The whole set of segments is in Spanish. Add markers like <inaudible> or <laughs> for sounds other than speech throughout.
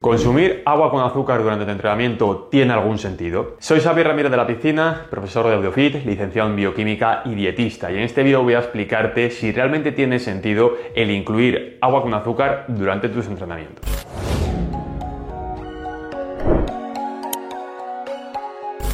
¿Consumir agua con azúcar durante el entrenamiento tiene algún sentido? Soy Xavier Ramírez de la Piscina, profesor de AudioFit, licenciado en bioquímica y dietista, y en este vídeo voy a explicarte si realmente tiene sentido el incluir agua con azúcar durante tus entrenamientos.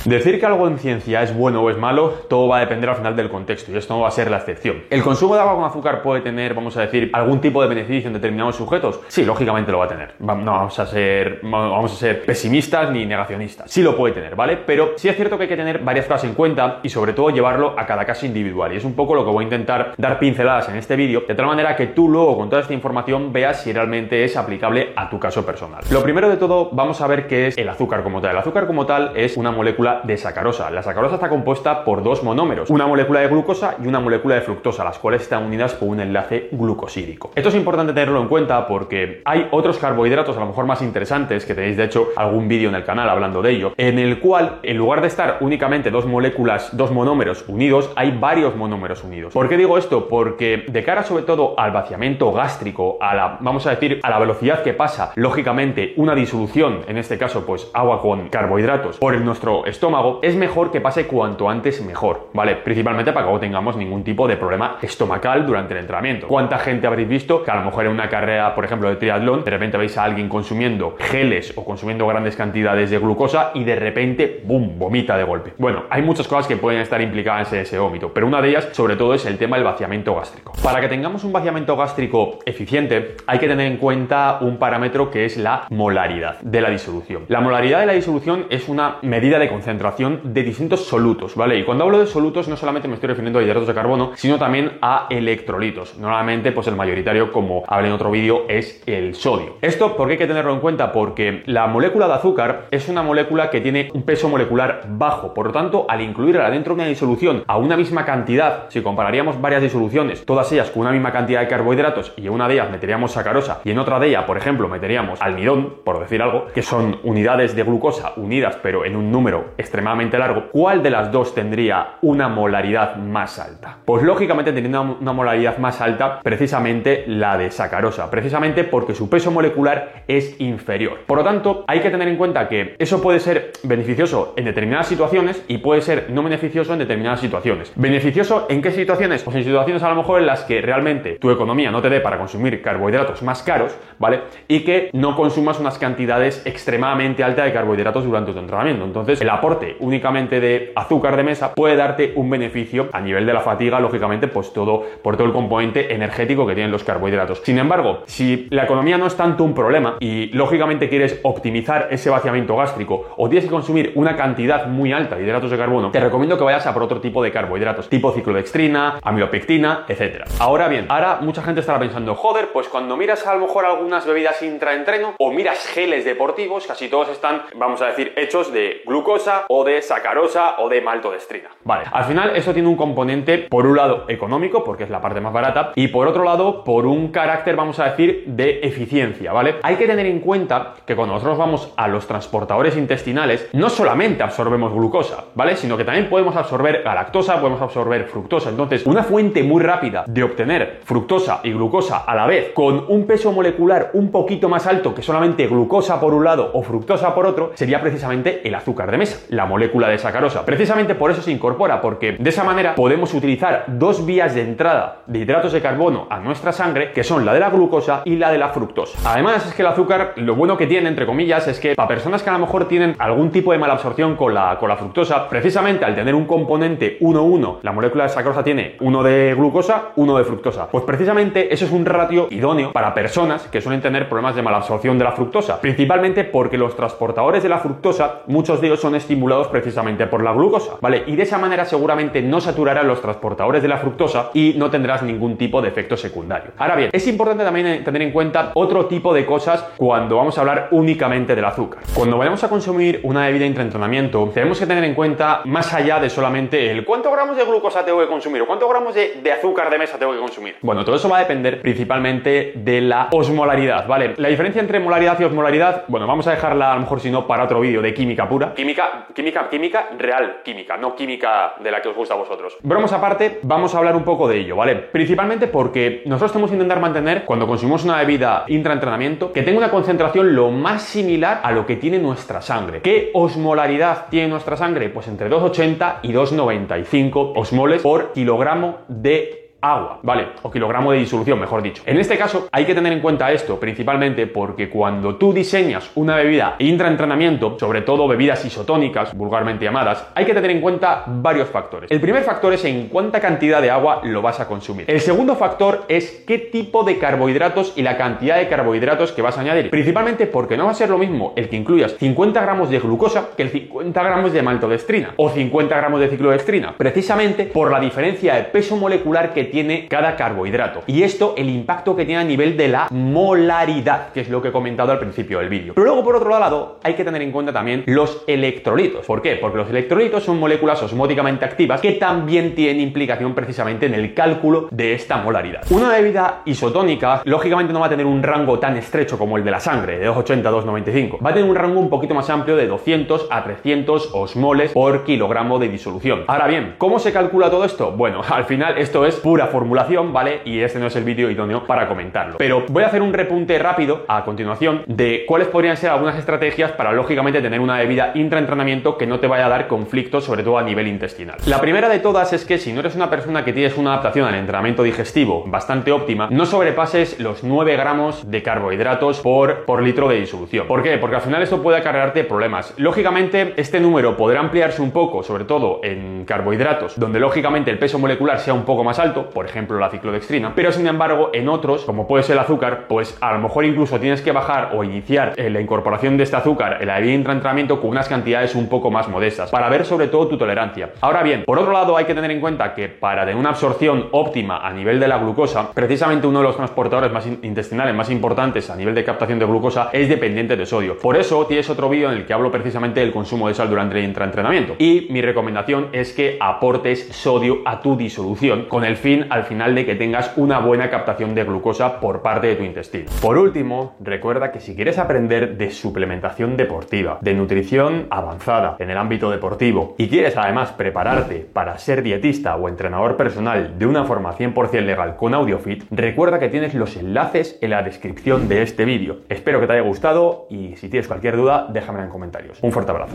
Decir que algo en ciencia es bueno o es malo, todo va a depender al final del contexto y esto no va a ser la excepción. ¿El consumo de agua con azúcar puede tener, vamos a decir, algún tipo de beneficio en determinados sujetos? Sí, lógicamente lo va a tener. No vamos a ser, vamos a ser pesimistas ni negacionistas. Sí lo puede tener, ¿vale? Pero sí es cierto que hay que tener varias cosas en cuenta y sobre todo llevarlo a cada caso individual. Y es un poco lo que voy a intentar dar pinceladas en este vídeo, de tal manera que tú luego con toda esta información veas si realmente es aplicable a tu caso personal. Lo primero de todo, vamos a ver qué es el azúcar como tal. El azúcar como tal es una molécula de sacarosa. La sacarosa está compuesta por dos monómeros, una molécula de glucosa y una molécula de fructosa, las cuales están unidas por un enlace glucosídico. Esto es importante tenerlo en cuenta porque hay otros carbohidratos a lo mejor más interesantes, que tenéis de hecho algún vídeo en el canal hablando de ello, en el cual en lugar de estar únicamente dos moléculas, dos monómeros unidos, hay varios monómeros unidos. ¿Por qué digo esto? Porque de cara sobre todo al vaciamiento gástrico, a la, vamos a decir, a la velocidad que pasa, lógicamente, una disolución, en este caso pues agua con carbohidratos, por nuestro estómago, es mejor que pase cuanto antes mejor, ¿vale? Principalmente para que no tengamos ningún tipo de problema estomacal durante el entrenamiento. ¿Cuánta gente habréis visto que a lo mejor en una carrera, por ejemplo, de triatlón, de repente veis a alguien consumiendo geles o consumiendo grandes cantidades de glucosa y de repente, ¡boom!, vomita de golpe. Bueno, hay muchas cosas que pueden estar implicadas en ese vómito, pero una de ellas, sobre todo, es el tema del vaciamiento gástrico. Para que tengamos un vaciamiento gástrico eficiente, hay que tener en cuenta un parámetro que es la molaridad de la disolución. La molaridad de la disolución es una medida de concentración de distintos solutos, ¿vale? Y cuando hablo de solutos no solamente me estoy refiriendo a hidratos de carbono, sino también a electrolitos. Normalmente, pues el mayoritario, como hablé en otro vídeo, es el sodio. Esto, ¿por qué hay que tenerlo en cuenta? Porque la molécula de azúcar es una molécula que tiene un peso molecular bajo. Por lo tanto, al incluirla dentro de una disolución a una misma cantidad, si compararíamos varias disoluciones, todas ellas con una misma cantidad de carbohidratos, y en una de ellas meteríamos sacarosa y en otra de ellas, por ejemplo, meteríamos almidón, por decir algo, que son unidades de glucosa unidas pero en un número extremadamente largo, ¿cuál de las dos tendría una molaridad más alta? Pues lógicamente teniendo una molaridad más alta, precisamente la de sacarosa, precisamente porque su peso molecular es inferior. Por lo tanto, hay que tener en cuenta que eso puede ser beneficioso en determinadas situaciones y puede ser no beneficioso en determinadas situaciones. ¿Beneficioso en qué situaciones? Pues en situaciones a lo mejor en las que realmente tu economía no te dé para consumir carbohidratos más caros, ¿vale? Y que no consumas unas cantidades extremadamente altas de carbohidratos durante tu entrenamiento. Entonces, el aporte únicamente de azúcar de mesa puede darte un beneficio a nivel de la fatiga, lógicamente, pues todo por todo el componente energético que tienen los carbohidratos. Sin embargo, si la economía no es tanto un problema y lógicamente quieres optimizar ese vaciamiento gástrico o tienes que consumir una cantidad muy alta de hidratos de carbono, te recomiendo que vayas a por otro tipo de carbohidratos, tipo ciclodextrina, amilopectina, etcétera. Ahora bien, ahora mucha gente estará pensando, joder, pues cuando miras a lo mejor algunas bebidas intraentreno o miras geles deportivos, casi todos están, vamos a decir, hechos de glucosa o de sacarosa o de maltodestrina. Vale, al final esto tiene un componente, por un lado, económico, porque es la parte más barata, y por otro lado, por un carácter, vamos a decir, de eficiencia, ¿vale? Hay que tener en cuenta que cuando nosotros vamos a los transportadores intestinales, no solamente absorbemos glucosa, ¿vale? Sino que también podemos absorber galactosa, podemos absorber fructosa. Entonces, una fuente muy rápida de obtener fructosa y glucosa a la vez, con un peso molecular un poquito más alto que solamente glucosa por un lado o fructosa por otro, sería precisamente el azúcar de mesa, la molécula de sacarosa. Precisamente por eso se incorpora, porque de esa manera podemos utilizar dos vías de entrada de hidratos de carbono a nuestra sangre, que son la de la glucosa y la de la fructosa. Además, es que el azúcar, lo bueno que tiene, entre comillas, es que para personas que a lo mejor tienen algún tipo de mala absorción con la, con la fructosa, precisamente al tener un componente 1-1, la molécula de sacarosa tiene uno de glucosa, uno de fructosa. Pues precisamente eso es un ratio idóneo para personas que suelen tener problemas de mala absorción de la fructosa, principalmente porque los transportadores de la fructosa, muchos de ellos son estimulados precisamente por la glucosa, ¿vale? Y de esa manera seguramente no saturarán los transportadores de la fructosa y no tendrás ningún tipo de efecto secundario. Ahora bien, es importante también tener en cuenta otro tipo de cosas cuando vamos a hablar únicamente del azúcar. Cuando vayamos a consumir una bebida intraentrenamiento, tenemos que tener en cuenta más allá de solamente el cuánto gramos de glucosa tengo que consumir o cuántos gramos de, de azúcar de mesa tengo que consumir. Bueno, todo eso va a depender principalmente de la osmolaridad, ¿vale? La diferencia entre molaridad y osmolaridad, bueno, vamos a dejarla a lo mejor si no para otro vídeo de química pura. Química, química, química real, química, no química de la que os gusta a vosotros. Bromas aparte, vamos a hablar un poco de ello, ¿vale? Principalmente porque nosotros tenemos que intentar mantener, cuando consumimos una bebida intraentrenamiento, que tenga una concentración lo más similar a lo que tiene nuestra sangre. ¿Qué osmolaridad tiene nuestra sangre? Pues entre 2,80 y 2,95 osmoles por kilogramo de agua, ¿vale? O kilogramo de disolución, mejor dicho. En este caso hay que tener en cuenta esto principalmente porque cuando tú diseñas una bebida intraentrenamiento, sobre todo bebidas isotónicas, vulgarmente llamadas, hay que tener en cuenta varios factores. El primer factor es en cuánta cantidad de agua lo vas a consumir. El segundo factor es qué tipo de carbohidratos y la cantidad de carbohidratos que vas a añadir. Principalmente porque no va a ser lo mismo el que incluyas 50 gramos de glucosa que el 50 gramos de maltodextrina o 50 gramos de ciclodextrina, precisamente por la diferencia de peso molecular que tiene cada carbohidrato. Y esto, el impacto que tiene a nivel de la molaridad, que es lo que he comentado al principio del vídeo. Pero luego, por otro lado, hay que tener en cuenta también los electrolitos. ¿Por qué? Porque los electrolitos son moléculas osmóticamente activas que también tienen implicación precisamente en el cálculo de esta molaridad. Una bebida isotónica, lógicamente no va a tener un rango tan estrecho como el de la sangre, de 280 a 295. Va a tener un rango un poquito más amplio de 200 a 300 osmoles por kilogramo de disolución. Ahora bien, ¿cómo se calcula todo esto? Bueno, <laughs> al final esto es pura formulación, ¿vale? Y este no es el vídeo idóneo para comentarlo. Pero voy a hacer un repunte rápido a continuación de cuáles podrían ser algunas estrategias para lógicamente tener una bebida intraentrenamiento que no te vaya a dar conflictos, sobre todo a nivel intestinal. La primera de todas es que si no eres una persona que tienes una adaptación al entrenamiento digestivo bastante óptima, no sobrepases los 9 gramos de carbohidratos por, por litro de disolución. ¿Por qué? Porque al final esto puede acarrearte problemas. Lógicamente, este número podrá ampliarse un poco, sobre todo en carbohidratos, donde lógicamente el peso molecular sea un poco más alto, por ejemplo la ciclodextrina, pero sin embargo en otros, como puede ser el azúcar, pues a lo mejor incluso tienes que bajar o iniciar eh, la incorporación de este azúcar en la bebida intraentrenamiento con unas cantidades un poco más modestas, para ver sobre todo tu tolerancia. Ahora bien, por otro lado hay que tener en cuenta que para tener una absorción óptima a nivel de la glucosa, precisamente uno de los transportadores más intestinales más importantes a nivel de captación de glucosa es dependiente de sodio. Por eso tienes otro vídeo en el que hablo precisamente del consumo de sal durante el intraentrenamiento. Y mi recomendación es que aportes sodio a tu disolución con el fin al final de que tengas una buena captación de glucosa por parte de tu intestino. Por último, recuerda que si quieres aprender de suplementación deportiva, de nutrición avanzada en el ámbito deportivo y quieres además prepararte para ser dietista o entrenador personal de una forma 100% legal con AudioFit, recuerda que tienes los enlaces en la descripción de este vídeo. Espero que te haya gustado y si tienes cualquier duda, déjamela en comentarios. Un fuerte abrazo.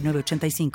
906985.